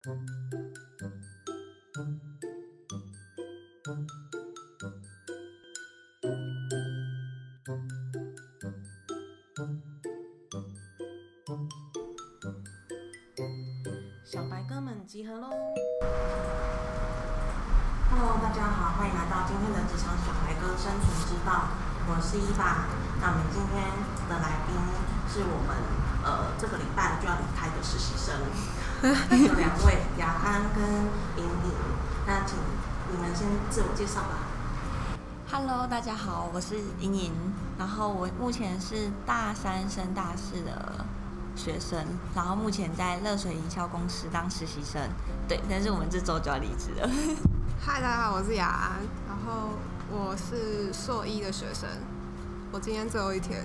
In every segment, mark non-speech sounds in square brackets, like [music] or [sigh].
小白哥们集合喽！Hello，大家好，欢迎来到今天的职场小白哥生存之道。我是伊爸。那我们今天的来宾是我们呃这个礼拜就要离开的实习生，有两位雅安跟莹莹。那请你们先自我介绍吧。Hello，大家好，我是莹莹，然后我目前是大三升大四的学生，然后目前在热水营销公司当实习生，对，但是我们这周就要离职了。[laughs] 嗨，大家好，我是雅安，然后我是硕一的学生，我今天最后一天。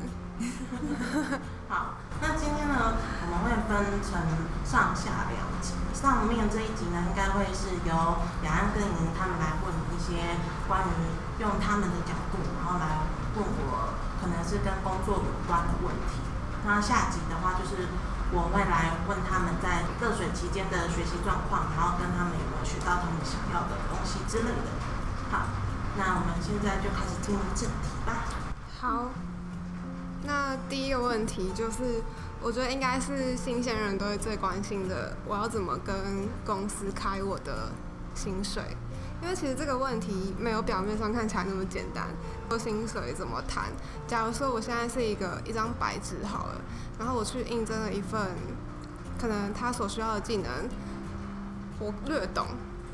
会分成上下两集。上面这一集呢，应该会是由雅安跟莹他们来问一些关于用他们的角度，然后来问我可能是跟工作有关的问题。那下集的话，就是我会来问他们在热水期间的学习状况，然后跟他们有没有学到他们想要的东西之类的。好，那我们现在就开始进入正题吧。好，那第一个问题就是，我觉得应该是新鲜人都会最关心的，我要怎么跟公司开我的薪水？因为其实这个问题没有表面上看起来那么简单。说薪水怎么谈？假如说我现在是一个一张白纸好了，然后我去应征了一份，可能他所需要的技能我略懂，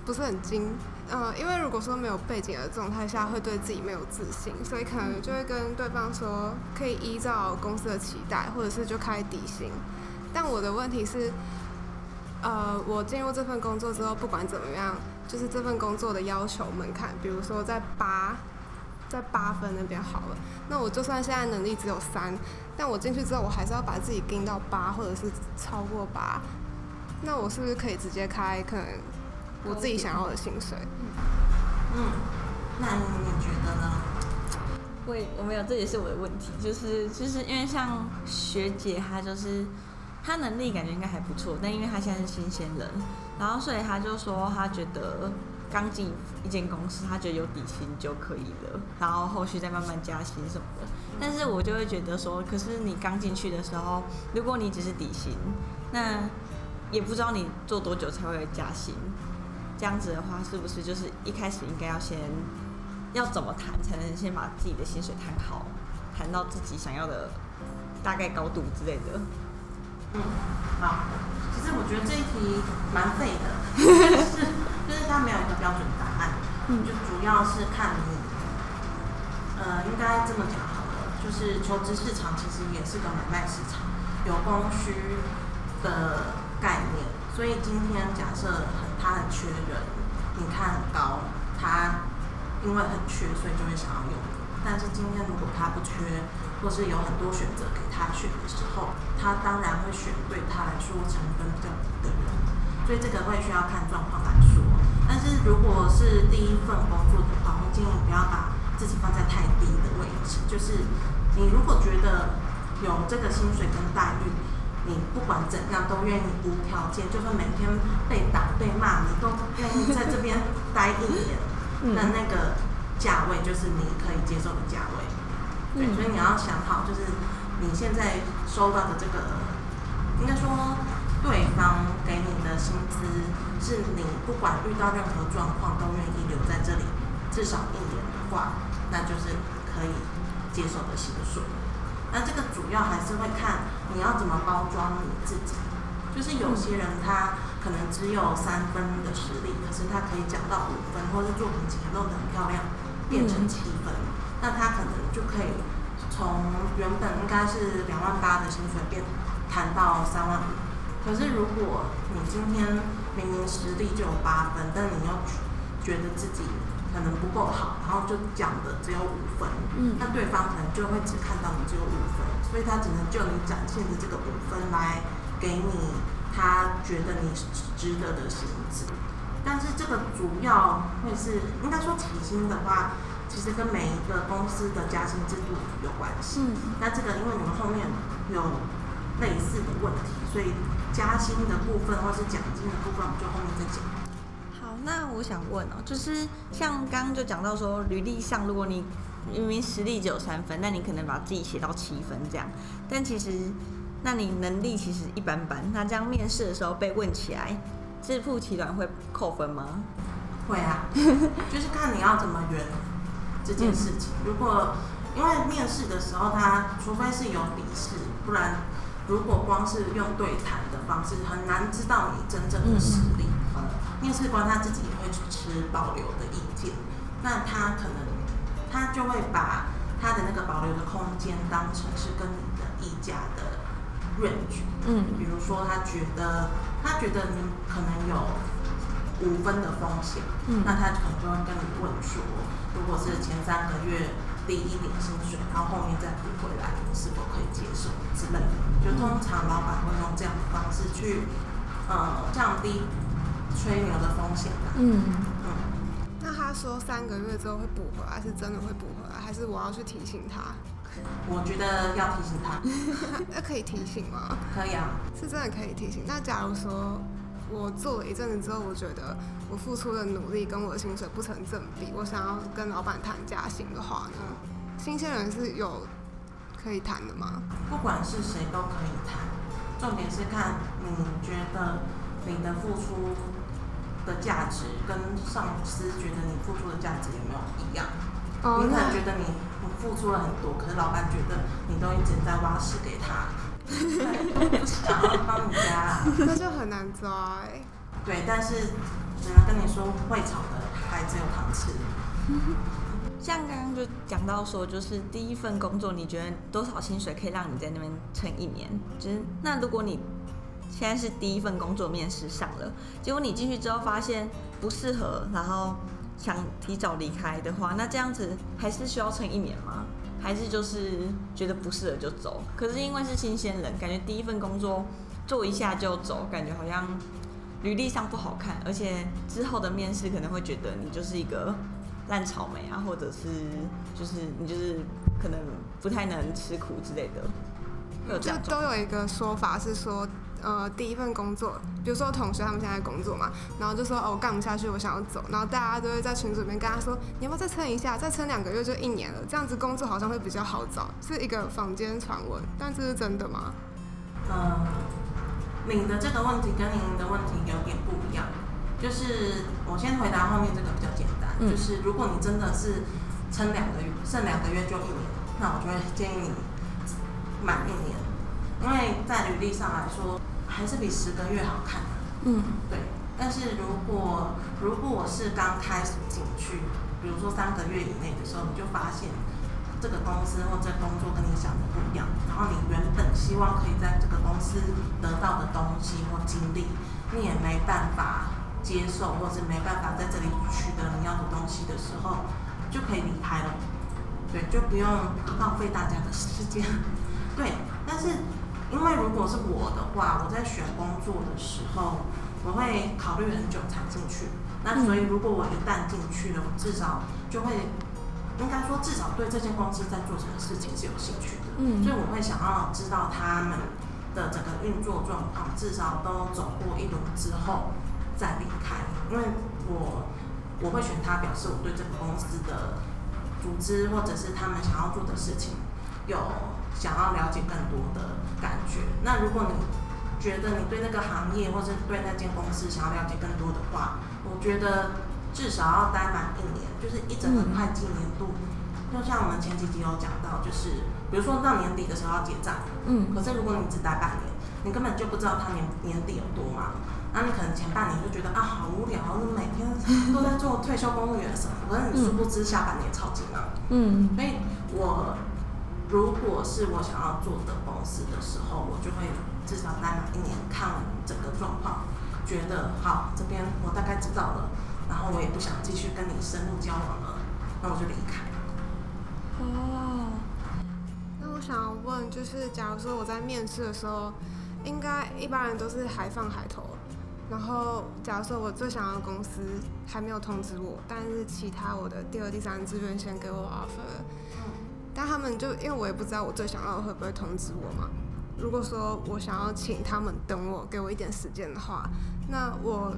不是很精。呃，因为如果说没有背景的状态下，会对自己没有自信，所以可能就会跟对方说，可以依照公司的期待，或者是就开底薪。但我的问题是，呃，我进入这份工作之后，不管怎么样，就是这份工作的要求门槛，比如说在八，在八分那边好了，那我就算现在能力只有三，但我进去之后，我还是要把自己盯到八，或者是超过八，那我是不是可以直接开可能我自己想要的薪水？嗯，那你觉得呢？我也我没有，这也是我的问题，就是就是因为像学姐她就是她能力感觉应该还不错，但因为她现在是新鲜人，然后所以她就说她觉得刚进一间公司，她觉得有底薪就可以了，然后后续再慢慢加薪什么的。但是我就会觉得说，可是你刚进去的时候，如果你只是底薪，那也不知道你做多久才会加薪。这样子的话，是不是就是一开始应该要先要怎么谈，才能先把自己的薪水谈好，谈到自己想要的大概高度之类的？嗯，好。其实我觉得这一题蛮废的，就 [laughs] 是就是它没有一个标准答案，就主要是看你，呃，应该这么讲好了，就是求职市场其实也是个买卖市场，有供需的概念，所以今天假设很他很缺人，你看很高，他因为很缺，所以就会想要用。但是今天如果他不缺，或是有很多选择给他选的时候，他当然会选对他来说成本比较低的人。所以这个会需要看状况来说。但是如果是第一份工作的话，我建议不要把自己放在太低的位置。就是你如果觉得有这个薪水跟待遇，你不管怎样都愿意无条件，就算每天被打被骂，你都愿意在这边待一年，那那个价位就是你可以接受的价位。对，所以你要想好，就是你现在收到的这个，应该说对方给你的薪资，是你不管遇到任何状况都愿意留在这里至少一年的话，那就是可以接受的薪水。那这个主要还是会看你要怎么包装你自己。就是有些人他可能只有三分的实力，可是他可以讲到五分，或是作品集弄得很漂亮，变成七分，那他可能就可以从原本应该是两万八的薪水变谈到三万五。可是如果你今天明明实力就有八分，但你又觉得自己可能不够好，然后就讲的只有五分，嗯那对方可能就会只看到你只有五分，所以他只能就你展现的这个五分来给你他觉得你值得的薪资。但是这个主要会是应该说起薪的话，其实跟每一个公司的加薪制度有关系。嗯那这个因为你们后面有类似的问题，所以加薪的部分或是奖金的部分，我们就后面再讲。那我想问哦，就是像刚刚就讲到说，履历上如果你明明实力只有三分，那你可能把自己写到七分这样，但其实那你能力其实一般般，那这样面试的时候被问起来，自负其短会扣分吗？会啊，就是看你要怎么圆这件事情。如果因为面试的时候，他除非是有笔试，不然如果光是用对谈的方式，很难知道你真正的实力。面试官他自己也会持保留的意见，那他可能他就会把他的那个保留的空间当成是跟你的议价的 range。嗯比如说他觉得他觉得你可能有五分的风险，嗯那他可能就会跟你问说，如果是前三个月低一点薪水，然后后面再补回来，你是否可以接受之类的？就通常老板会用这样的方式去呃降低吹牛的风险吧。嗯，嗯，那他说三个月之后会补回来，是真的会补回来，还是我要去提醒他？我觉得要提醒他，[laughs] 那可以提醒吗？可以啊。是真的可以提醒。那假如说我做了一阵子之后，我觉得我付出的努力跟我的薪水不成正比，我想要跟老板谈加薪的话呢，新鲜人是有可以谈的吗？不管是谁都可以谈，重点是看你觉得你的付出的价值跟上司觉得你付出的价值有没有一样。哦你可能觉得你你付出了很多，可是老板觉得你都一直在挖屎给他，想要帮你加。[laughs] 那就很难抓哎、对，但是只能跟你说，会炒的还只有糖吃。[laughs] 像刚刚就讲到说，就是第一份工作，你觉得多少薪水可以让你在那边撑一年？就是那如果你现在是第一份工作面试上了，结果你进去之后发现不适合，然后想提早离开的话，那这样子还是需要撑一年吗？还是就是觉得不适合就走？可是因为是新鲜人，感觉第一份工作做一下就走，感觉好像履历上不好看，而且之后的面试可能会觉得你就是一个烂草莓啊，或者是就是你就是可能不太能吃苦之类的，有这就都有一个说法是说，呃，第一份工作，比如说同学他们现在工作嘛，然后就说哦，我干不下去，我想要走，然后大家都会在群组里面跟他说，你要不要再撑一下，再撑两个月就一年了，这样子工作好像会比较好找，是一个坊间传闻，但这是真的吗？呃，你的这个问题跟您的问题有点不一样。就是我先回答后面这个比较简单，嗯。就是如果你真的是撑两个月，剩两个月就一年，那我就会建议你满一年，因为在履历上来说还是比十个月好看啊。嗯对，但是如果如果我是刚开始进去，比如说三个月以内的时候，你就发现这个公司或这工作跟你想的不一样，然后你原本希望可以在这个公司得到的东西或经历，你也没办法接受，或是没办法在这里取得你要的东西的时候，就可以离开了。对，就不用浪费大家的时间。[laughs] 对，但是因为如果是我的话，我在选工作的时候，我会考虑很久才进去。那所以如果我一旦进去了，我至少就会，应该说至少对这间公司在做什么事情是有兴趣的。嗯所以我会想要知道他们的整个运作状况，至少都走过一轮之后再离开，因为我我会选他，表示我对这个公司的组织或者是他们想要做的事情有想要了解更多的感觉。那如果你觉得你对那个行业或是对那间公司想要了解更多的话，我觉得至少要待满一年，就是一整个嗯会计年度。就像我们前几集有讲到，就是比如说到年底的时候要结账，嗯可是如果你只待半年，你根本就不知道他年年底有多忙。那你可能前半年就觉得啊好无聊，你每天都在做退休公务员什么，可是你殊不知下半年超级忙。嗯所以我如果是我想要做的公司的时候，我就会至少待满一年，看完整个状况，觉得好这边我大概知道了，然后我也不想继续跟你深入交往了，那我就离开。哦，那我想要问，就是假如说我在面试的时候，应该一般人都是海放海投，然后假如说我最想要的公司还没有通知我，但是其他我的第二、第三志愿先给我 offer，但他们就因为我也不知道我最想要的会不会通知我嘛，如果说我想要请他们等我，给我一点时间的话，那我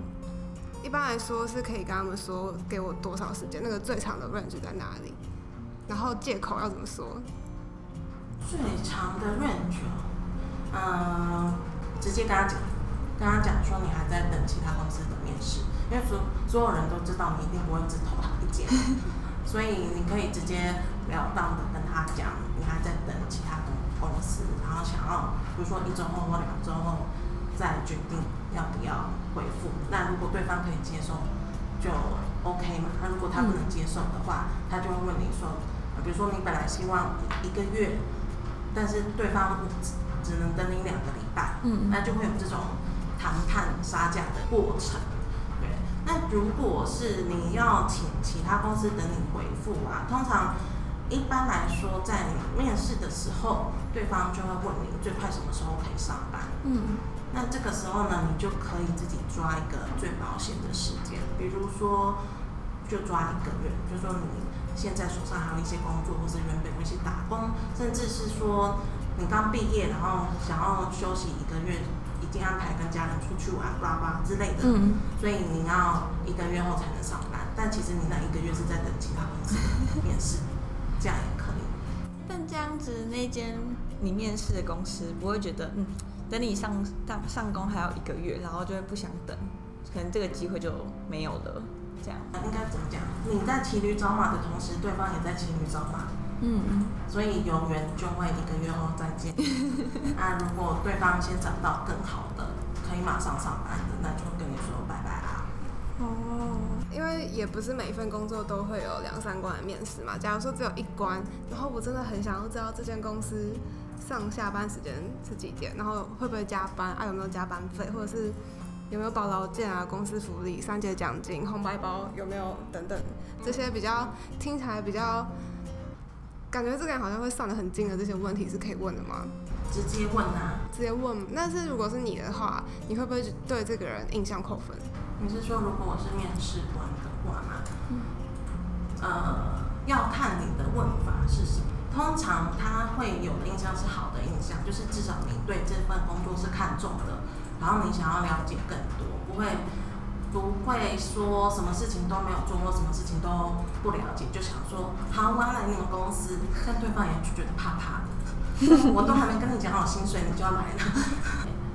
一般来说是可以跟他们说给我多少时间，那个最长的 range 在哪里，然后借口要怎么说？最长的 range，嗯，直接跟他讲，跟他讲说你还在等其他公司的面试，因为所所有人都知道你一定不会只投他一间，所以你可以直接了当的跟他讲，你还在等其他公公司，然后想要比如说一周后或两周后再决定要不要回复。那如果对方可以接受，就 OK 嘛。那如果他不能接受的话，他就会问你说，比如说你本来希望一个月。但是对方只只能等你两个礼拜，嗯，那就会有这种谈判杀价的过程，对。那如果是你要请其他公司等你回复啊，通常一般来说，在你面试的时候，对方就会问你最快什么时候可以上班，嗯。那这个时候呢，你就可以自己抓一个最保险的时间，比如说就抓一个月，就说你。现在手上还有一些工作，或是原本有一些打工，甚至是说你刚毕业，然后想要休息一个月，一定安排跟家人出去玩、叭叭之类的。嗯。所以你要一个月后才能上班，但其实你那一个月是在等其他公司面试，[laughs] 这样也可以。但这样子，那间你面试的公司不会觉得，嗯，等你上上上工还要一个月，然后就会不想等，可能这个机会就没有了。这样应该怎么讲？你在骑驴找马的同时，对方也在骑驴找马。嗯嗯。所以有缘就会一个月后再见。[laughs] 那如果对方先找到更好的，可以马上上班的，那就跟你说拜拜啦。哦。因为也不是每一份工作都会有两三关的面试嘛。假如说只有一关，然后我真的很想要知道这间公司上下班时间是几点，然后会不会加班，啊有没有加班费，或者是。有没有保劳健啊？公司福利、三节奖金、红白包有没有等等？这些比较听起来比较，感觉这个人好像会算得很精的这些问题是可以问的吗？直接问啊！直接问。但是如果是你的话，你会不会对这个人印象扣分？你是说如果我是面试官的话吗？呃，要看你的问法是什么。通常他会有的印象是好的印象，就是至少你对这份工作是看重的。然后你想要了解更多，不会不会说什么事情都没有做，或什么事情都不了解，就想说好，我要来你们公司，但对方也就觉得怕怕的。我都还没跟你讲好薪水，你就要来了。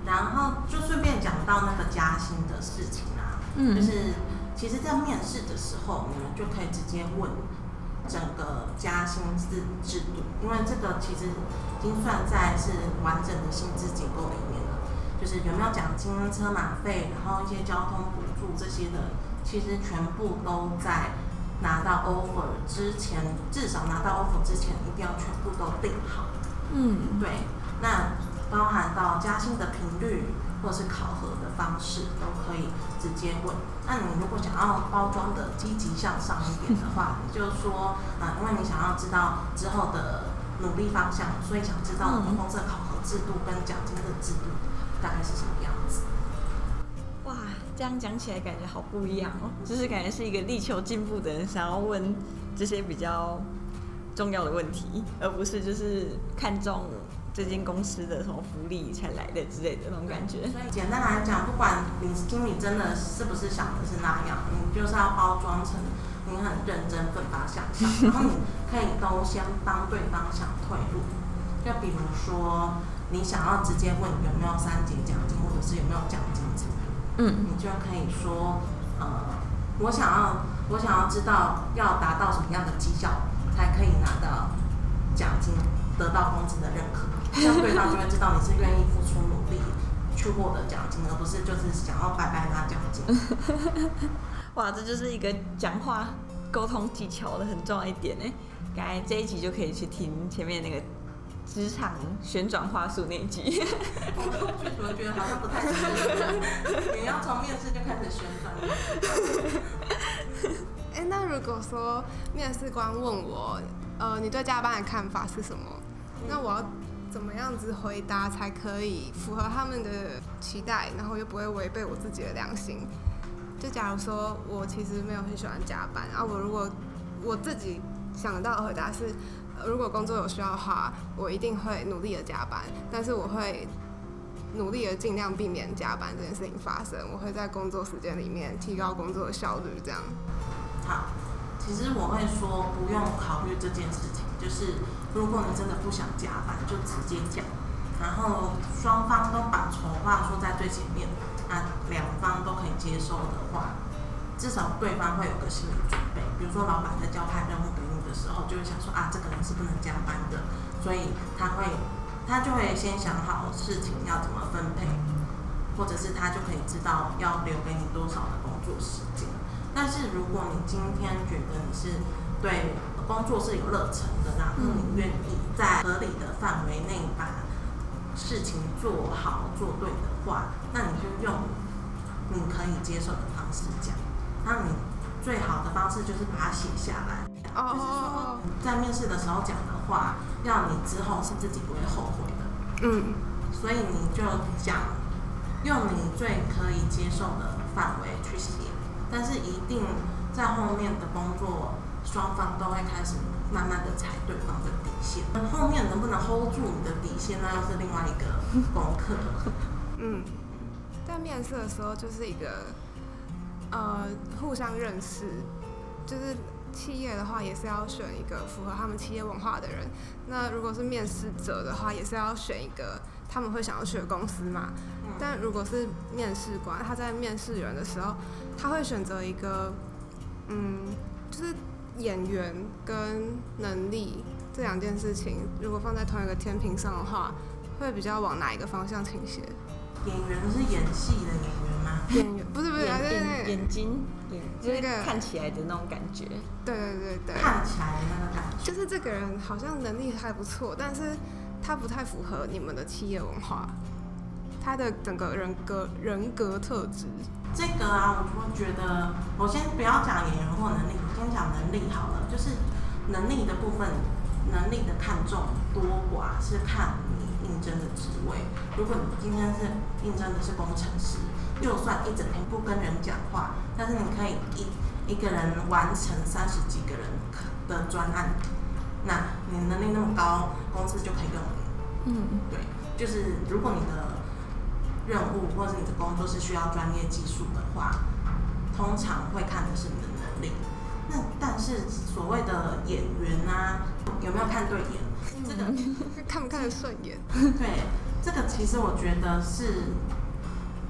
然后就顺便讲到那个加薪的事情啊，就是其实，在面试的时候，你们就可以直接问整个加薪制制度，因为这个其实已经算在是完整的薪资结构里面。就是有没有奖金、车马费，然后一些交通补助这些的，其实全部都在拿到 offer 之前，至少拿到 offer 之前，一定要全部都定好。嗯，对。那包含到加薪的频率，或是考核的方式，都可以直接问。那你如果想要包装的积极向上一点的话，你就说啊，因为你想要知道之后的努力方向，所以想知道公司的考核制度跟奖金的制度。大概是什么样子？哇，这样讲起来感觉好不一样哦，就是感觉是一个力求进步的人想要问这些比较重要的问题，而不是就是看中这间公司的什么福利才来的之类的那种感觉。所以简单来讲，不管你心里真的是不是想的是那样，你就是要包装成你很认真、奋发向上，然后你可以都先帮对方想退路，就比如说。你想要直接问有没有三节奖金，或者是有没有奖金制度，嗯，你就可以说，呃，我想要，我想要知道要达到什么样的绩效才可以拿到奖金，得到公司的认可，这样对方就会知道你是愿意付出努力去获得奖金，而不是就是想要白白拿奖金。[laughs] 哇，这就是一个讲话沟通技巧的很重要一点呢。刚才这一集就可以去听前面那个。职场旋转话术那一集，我怎么觉得好像不太适合？你要从面试就开始旋转。哎，那如果说面试官问我，呃，你对加班的看法是什么？那我要怎么样子回答才可以符合他们的期待，然后又不会违背我自己的良心？就假如说我其实没有很喜欢加班，啊，我如果我自己想得到的回答是。如果工作有需要的话，我一定会努力的加班，但是我会努力的尽量避免加班这件事情发生。我会在工作时间里面提高工作的效率，这样。好，其实我会说不用考虑这件事情，就是如果你真的不想加班，就直接讲，然后双方都把丑话说在最前面，那两方都可以接受的话，至少对方会有个心理准备。比如说老板在交派任务给的时候，就会想说啊，这个人是不能加班的，所以他会他就会先想好事情要怎么分配，或者是他就可以知道要留给你多少的工作时间。但是如果你今天觉得你是对工作是有热忱的，然后你愿意在合理的范围内把事情做好做对的话，那你就用你可以接受的方式讲。那你最好的方式就是把它写下来，就是说在面试的时候讲的话，让你之后是自己不会后悔的。嗯，所以你就讲，用你最可以接受的范围去写。但是一定在后面的工作，双方都会开始慢慢的踩对方的底线。后面能不能 hold 住你的底线，那又是另外一个功课。[laughs] 嗯，在面试的时候就是一个呃互相认识，就是企业的话也是要选一个符合他们企业文化的人。那如果是面试者的话，也是要选一个他们会想要去的公司嘛。但如果是面试官，他在面试人的时候，他会选择一个，嗯，就是演员跟能力这两件事情，如果放在同一个天平上的话，会比较往哪一个方向倾斜？演员是演戏的演员吗？演员不是不是，眼对对眼眼睛，眼就是那个看起来的那种感觉。对对对对，看起来那个感觉。就是这个人好像能力还不错，但是他不太符合你们的企业文化，他的整个人格人格特质。这个啊，我就会觉得，我先不要讲演员或能力，我先讲能力好了。就是能力的部分，能力的看重多寡是看你应征的职位。如果你今天是应征的是工程师，就算一整天不跟人讲话，但是你可以一一个人完成三十几个人的专案，那你能力那么高，公司就可以用你。嗯，对，就是如果你的任务或者你的工作是需要专业技术的话，通常会看的是你的能力。那但是所谓的演员啊，有没有看对眼？这个 [laughs] 看不看得顺眼？对，这个其实我觉得是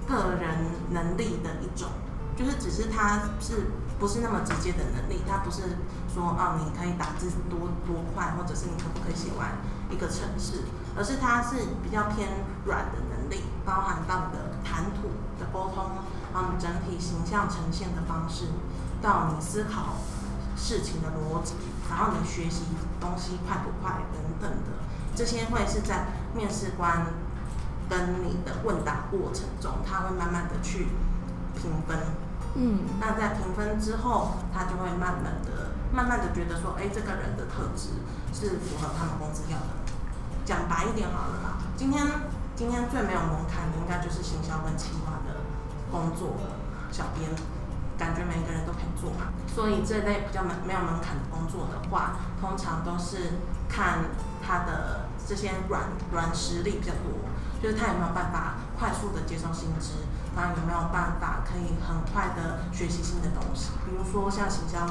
个人能力的一种，就是只是他是不是那么直接的能力，他不是说哦你可以打字多多快，或者是你可不可以写完一个程式，而是他是比较偏软的能力，包含到你的谈吐的沟通，然后你整体形象呈现的方式，到你思考事情的逻辑，然后你学习东西快不快等等的，这些会是在面试官跟你的问答过程中，他会慢慢的去评分。嗯，那在评分之后，他就会慢慢的、慢慢的觉得说，哎，这个人的特质是符合他们公司要的。讲白一点好了啦，今天今天最没有门槛的应该就是行销跟企划的工作了，小编，感觉每个人都可以做嘛。所以这类比较没没有门槛的工作的话，通常都是看他的这些软软实力比较多，就是他有没有办法快速的接受新知，然后有没有办法可以很快的学习新的东西。比如说像行销，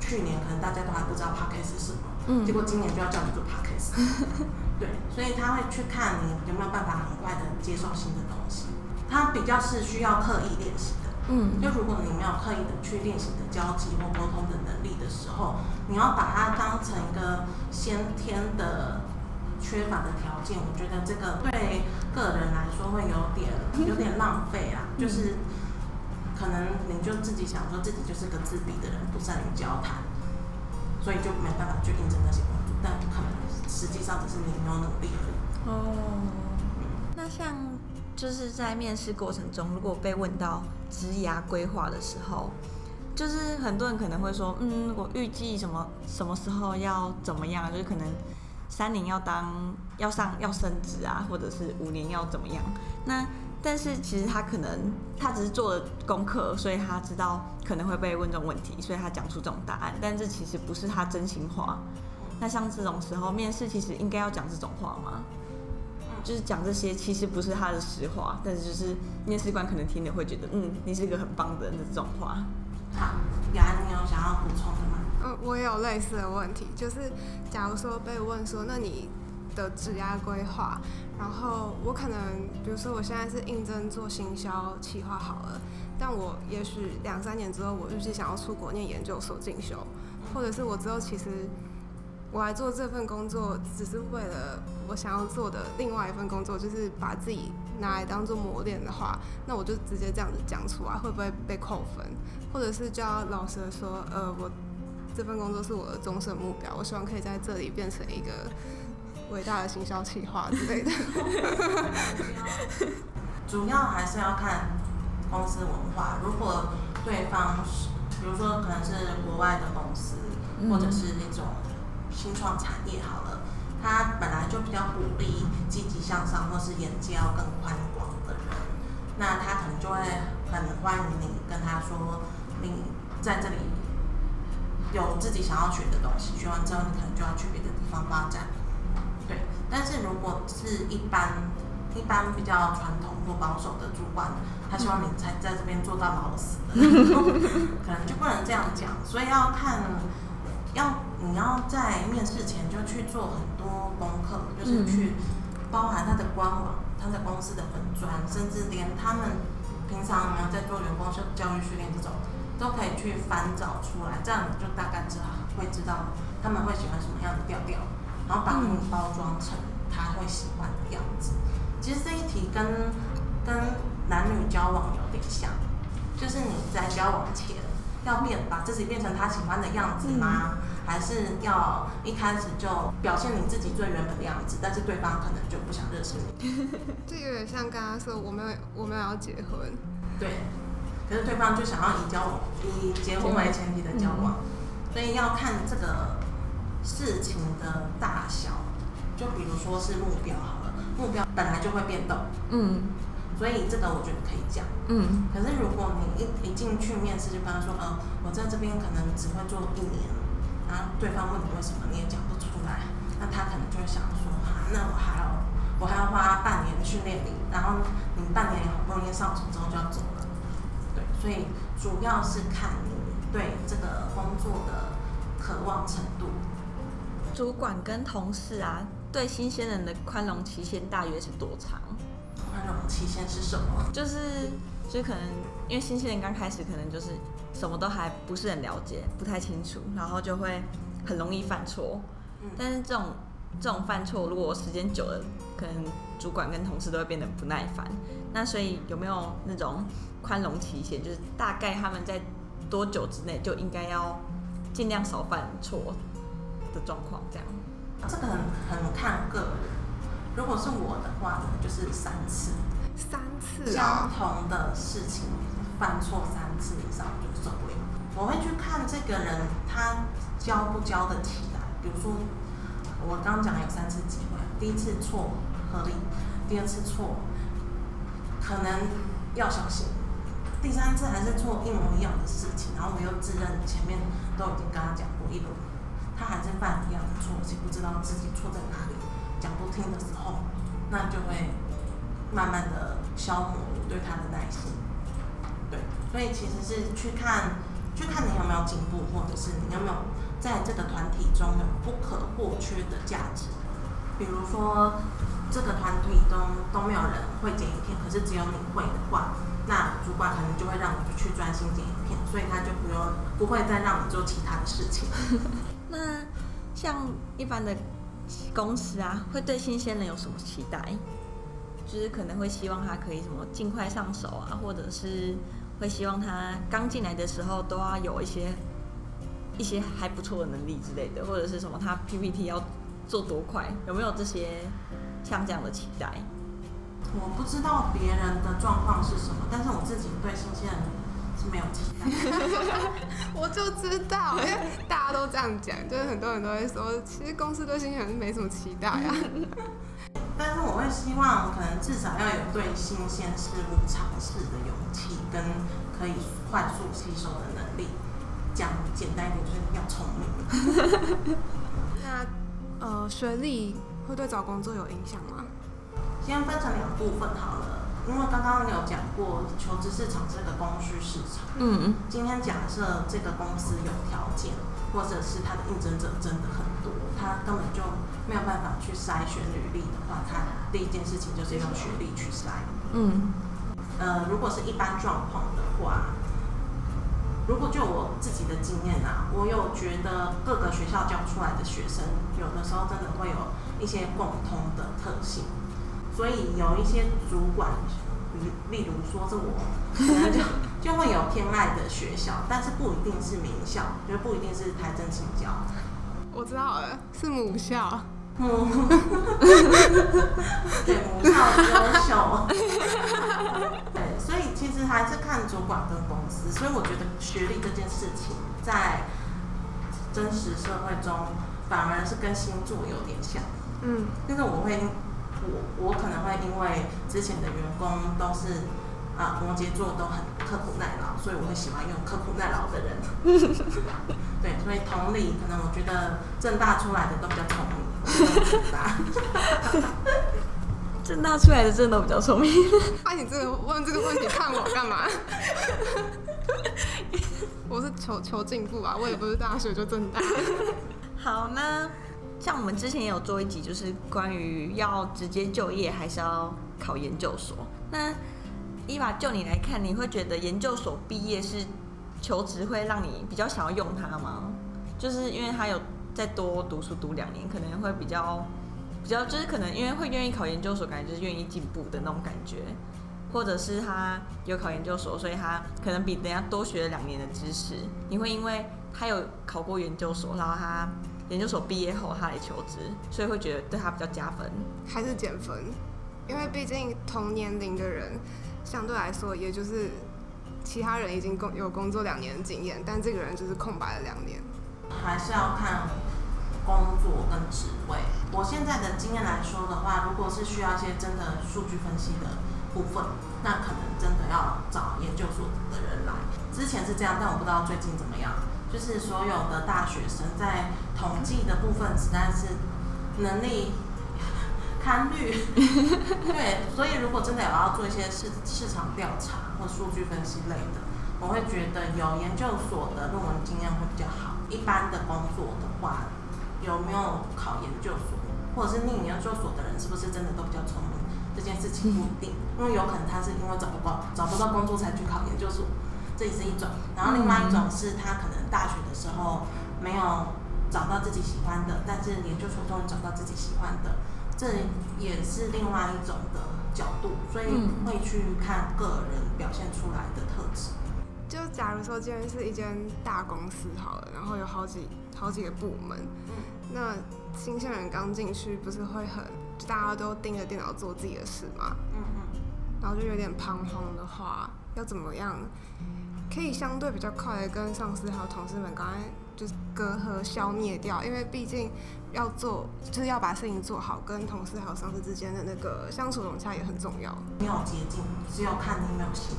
去年可能大家都还不知道 podcast 是什么，嗯结果今年就要叫你做 podcast，[laughs] 对，所以他会去看你有没有办法很快的接受新的东西。他比较是需要刻意练习的。嗯，就如果你没有刻意的去练习的交际或沟通的能力的时候，你要把它当成一个先天的缺乏的条件，我觉得这个对个人来说会有点有点浪费啊。就是可能你就自己想说自己就是个自闭的人，不善于交谈，所以就没办法去应征那些工作，但可能实际上只是你没有努力而已。哦，那像就是在面试过程中，如果被问到职涯规划的时候，就是很多人可能会说，嗯，我预计什么什么时候要怎么样，就是可能三年要当要上要升职啊，或者是五年要怎么样。那但是其实他可能他只是做了功课，所以他知道可能会被问这种问题，所以他讲出这种答案，但这其实不是他真心话。那像这种时候，面试其实应该要讲这种话吗？就是讲这些，其实不是他的实话，但是就是面试官可能听了会觉得，嗯，你是一个很棒的人的这种话。好，雅安，你有想要补充的吗？嗯，我也有类似的问题，就是假如说被问说，那你的职业规划，然后我可能，比如说我现在是应征做行销企划好了，但我也许两三年之后，我预计想要出国念研究所进修，或者是我之后其实。我来做这份工作，只是为了我想要做的另外一份工作，就是把自己拿来当做磨练的话，那我就直接这样子讲出来，会不会被扣分？或者是叫老实说，呃，我这份工作是我的终身目标，我希望可以在这里变成一个伟大的行销企划之类的。[laughs] 主要还是要看公司文化，如果对方是，比如说可能是国外的公司，或者是那种。新创产业好了，他本来就比较鼓励积极向上或是眼界要更宽广的人，那他可能就会很欢迎你跟他说，你在这里有自己想要学的东西，学完之后你可能就要去别的地方发展。对，但是如果是一般一般比较传统或保守的主管，他希望你才在这边做到老死的，可能就不能这样讲，所以要看。要你要在面试前就去做很多功课，就是去包含他的官网、他的公司的粉砖，甚至连他们平常有没有在做员工教教育训练这种，都可以去翻找出来，这样就大概知道会知道他们会喜欢什么样的调调，然后把你包装成他会喜欢的样子。其实这一题跟跟男女交往有点像，就是你在交往前。要变把自己变成他喜欢的样子吗？还是要一开始就表现你自己最原本的样子？但是对方可能就不想认识你。[laughs] 这有点像刚刚说我们我们要结婚。对，可是对方就想要以交往以结婚为前提的交往，所以要看这个事情的大小。就比如说是目标好了，目标本来就会变动。嗯。所以这个我觉得可以讲，嗯。可是如果你一一进去面试就跟他说，呃，我在这边可能只会做一年，然后对方问你为什么，你也讲不出来，那他可能就会想说，啊，那我还要我还要花半年训练你，然后你半年好不容易上手之后就要走。所以主要是看你对这个工作的渴望程度。主管跟同事啊，对新鲜人的宽容期限大约是多长？宽容期限是什么？就是，就可能因为新鲜人刚开始，可能就是什么都还不是很了解，不太清楚，然后就会很容易犯错。嗯。但是这种这种犯错，如果时间久了，可能主管跟同事都会变得不耐烦。那所以有没有那种宽容期限？就是大概他们在多久之内就应该要尽量少犯错的状况？这样。这个很很看个人。如果是我的话呢，就是三次，三次相同的事情犯错三次以上就受不了。我会去看这个人他教不教得起来。比如说我刚讲有三次机会，第一次错合理，第二次错可能要小心，第三次还是做一模一样的事情，然后我又自认前面都已经跟他讲过一轮，他还是犯一样的错，且不知道自己错在哪里。讲不听的时候，那就会慢慢的消磨我对他的耐心。对，所以其实是去看，去看你有没有进步，或者是你有没有在这个团体中有不可或缺的价值。比如说，这个团体中都没有人会剪影片，可是只有你会的话，那主管可能就会让你去专心剪影片，所以他就不用不会再让你做其他的事情。[laughs] 那像一般的。公司啊，会对新鲜人有什么期待？就是可能会希望他可以什么尽快上手啊，或者是会希望他刚进来的时候都要有一些一些还不错的能力之类的，或者是什么他 PPT 要做多快，有没有这些像这样的期待？我不知道别人的状况是什么，但是我自己对新鲜人是。没有期待，[laughs] 我就知道，因为大家都这样讲，就是很多人都会说，其实公司对新鲜人是没什么期待啊。[laughs] 但是我会希望，可能至少要有对新鲜事物尝试的勇气，跟可以快速吸收的能力。讲简单一点，就是要聪明。[laughs] 那呃，学历会对找工作有影响吗？先分成两部分好了，因为刚刚你有讲过，求职市场是个供需市场。嗯今天假设这个公司有条件，或者是它的应征者真的很多，他根本就没有办法去筛选履历的话，他第一件事情就是用学历去筛。嗯呃，如果是一般状况的话，如果就我自己的经验啊，我有觉得各个学校教出来的学生，有的时候真的会有一些共通的特性，所以有一些主管，例例如说是我，可能就 [laughs] 就会有偏爱的学校，但是不一定是名校，就不一定是台政青教。我知道了，是母校。母，[laughs] 对母校优秀，对，所以其实还是看主管跟公司，所以我觉得学历这件事情在真实社会中反而是跟星座有点像，嗯，就是我会，我我可能会因为之前的员工都是啊、摩羯座都很刻苦耐劳，所以我会喜欢用刻苦耐劳的人。[laughs] 对，所以同理，可能我觉得正大出来的都比较聪明，正大。正大出来的真的都比较聪明。[laughs] 啊，你这个问这个问题看我干嘛？[laughs] 我是求求进步啊，我也不是大学就正大。好，那像我们之前也有做一集，就是关于要直接就业还是要考研究所。那伊娃，就你来看，你会觉得研究所毕业是求职会让你比较想要用它吗？就是因为他有再多读书读两年，可能会比较比较，就是可能因为会愿意考研究所，感觉就是愿意进步的那种感觉。或者是他有考研究所，所以他可能比人家多学了两年的知识。你会因为他有考过研究所，然后他研究所毕业后他来求职，所以会觉得对他比较加分。还是减分，因为毕竟同年龄的人相对来说，也就是其他人已经工有工作两年的经验，但这个人就是空白了两年。还是要看工作跟职位。我现在的经验来说的话，如果是需要一些真的数据分析的部分，那可能真的要找研究所的人来。之前是这样，但我不知道最近怎么样。就是所有的大学生在统计的部分实在是能力堪虑，[laughs] 对，所以如果真的有要做一些市市场调查或数据分析类的，我会觉得有研究所的论文经验会比较好。一般的工作的话，有没有考研究所，或者是念研究所的人是不是真的都比较聪明？这件事情不一定，因为有可能他是因为找不到找不到工作才去考研究所，这也是一种。然后另外一种是他可能大学的时候没有找到自己喜欢的，但是研究所终于找到自己喜欢的，这也是另外一种的角度，所以嗯会去看个人表现出来的特质。就假如说今天是一间大公司好了，然后有好几好几个部门，嗯那新鲜人刚进去不是会很，就大家都盯着电脑做自己的事嘛，嗯嗯。然后就有点彷徨的话，要怎么样可以相对比较快的跟上司还有同事们刚才就是隔阂消灭掉？因为毕竟要做就是要把事情做好，跟同事还有上司之间的那个相处融洽也很重要。没有捷径，只有看你有没有心。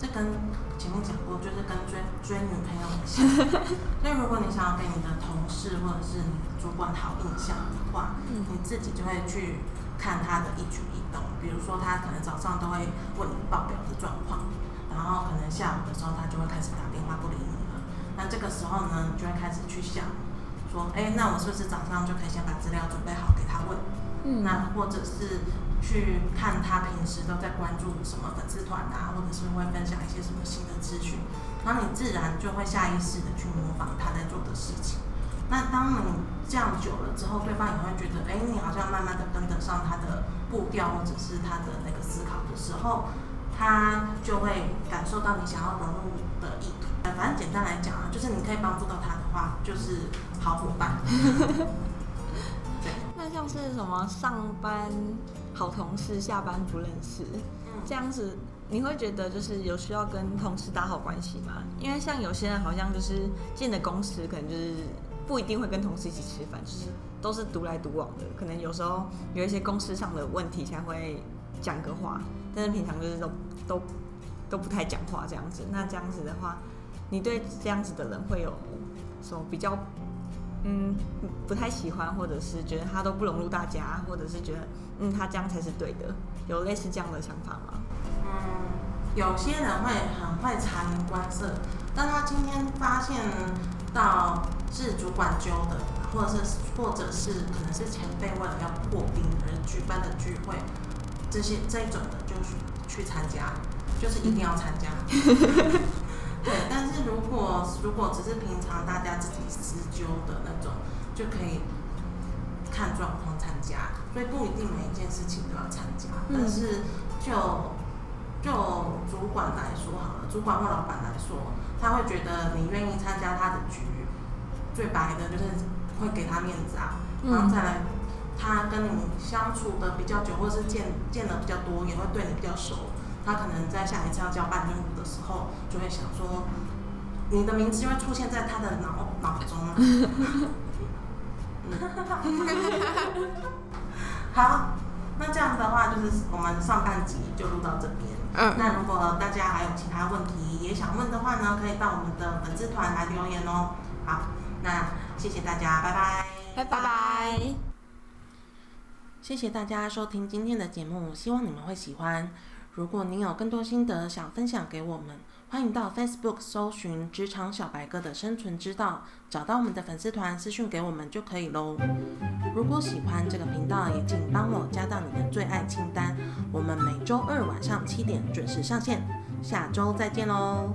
这跟前面讲过，就是跟追追女朋友很像。[laughs] 所以如果你想要给你的同事或者是你主管好印象的话，嗯你自己就会去看他的一举一动。比如说，他可能早上都会问你报表的状况，然后可能下午的时候他就会开始打电话不理你了。那这个时候呢，你就会开始去想，说，哎，那我是不是早上就可以先把资料准备好给他问？嗯那或者是去看他平时都在关注什么粉丝团啊，或者是会分享一些什么新的资讯，然后你自然就会下意识的去模仿他在做的事情。那当你这样久了之后，对方也会觉得，哎，你好像慢慢的跟得上他的步调，或者是他的那个思考的时候，他就会感受到你想要融入的意图。呃反正简单来讲啊，就是你可以帮助到他的话，就是好伙伴。[laughs] 对，那像是什么上班好同事，下班不认识，嗯这样子你会觉得就是有需要跟同事打好关系吗？因为像有些人好像就是进了公司，可能就是不一定会跟同事一起吃饭，就是都是独来独往的。可能有时候有一些公司上的问题才会讲个话，但是平常就是都都都不太讲话这样子。那这样子的话，你对这样子的人会有什么比较嗯不太喜欢，或者是觉得他都不融入大家，或者是觉得嗯他这样才是对的，有类似这样的想法吗？嗯，有些人会很会察言观色，但他今天发现到是主管揪的，或者是或者是可能是前辈为了要破冰而举办的聚会，这些这一种的就是去参加，就是一定要参加。[laughs] 对，但是如果如果只是平常大家自己私揪的那种，就可以看状况参加，所以不一定每一件事情都要参加。但是就就主管来说好了，主管或老板来说，他会觉得你愿意参加他的局，最白的就是会给他面子啊，然后再来他跟你相处的比较久，或是见见的比较多，也会对你比较熟。他可能在下一次要交办任务的时候，就会想说，你的名字就会出现在他的脑脑中。[laughs] 好，那这样的话就是我们上半集就录到这边。嗯那如果大家还有其他问题也想问的话呢，可以到我们的粉丝团来留言哦。好，那谢谢大家，拜拜。拜拜。谢谢大家收听今天的节目，希望你们会喜欢。如果您有更多心得想分享给我们，欢迎到 Facebook 搜寻“职场小白哥的生存之道”，找到我们的粉丝团私讯给我们就可以喽。如果喜欢这个频道，也请帮我加到你的最爱清单。我们每周二晚上七点准时上线，下周再见喽，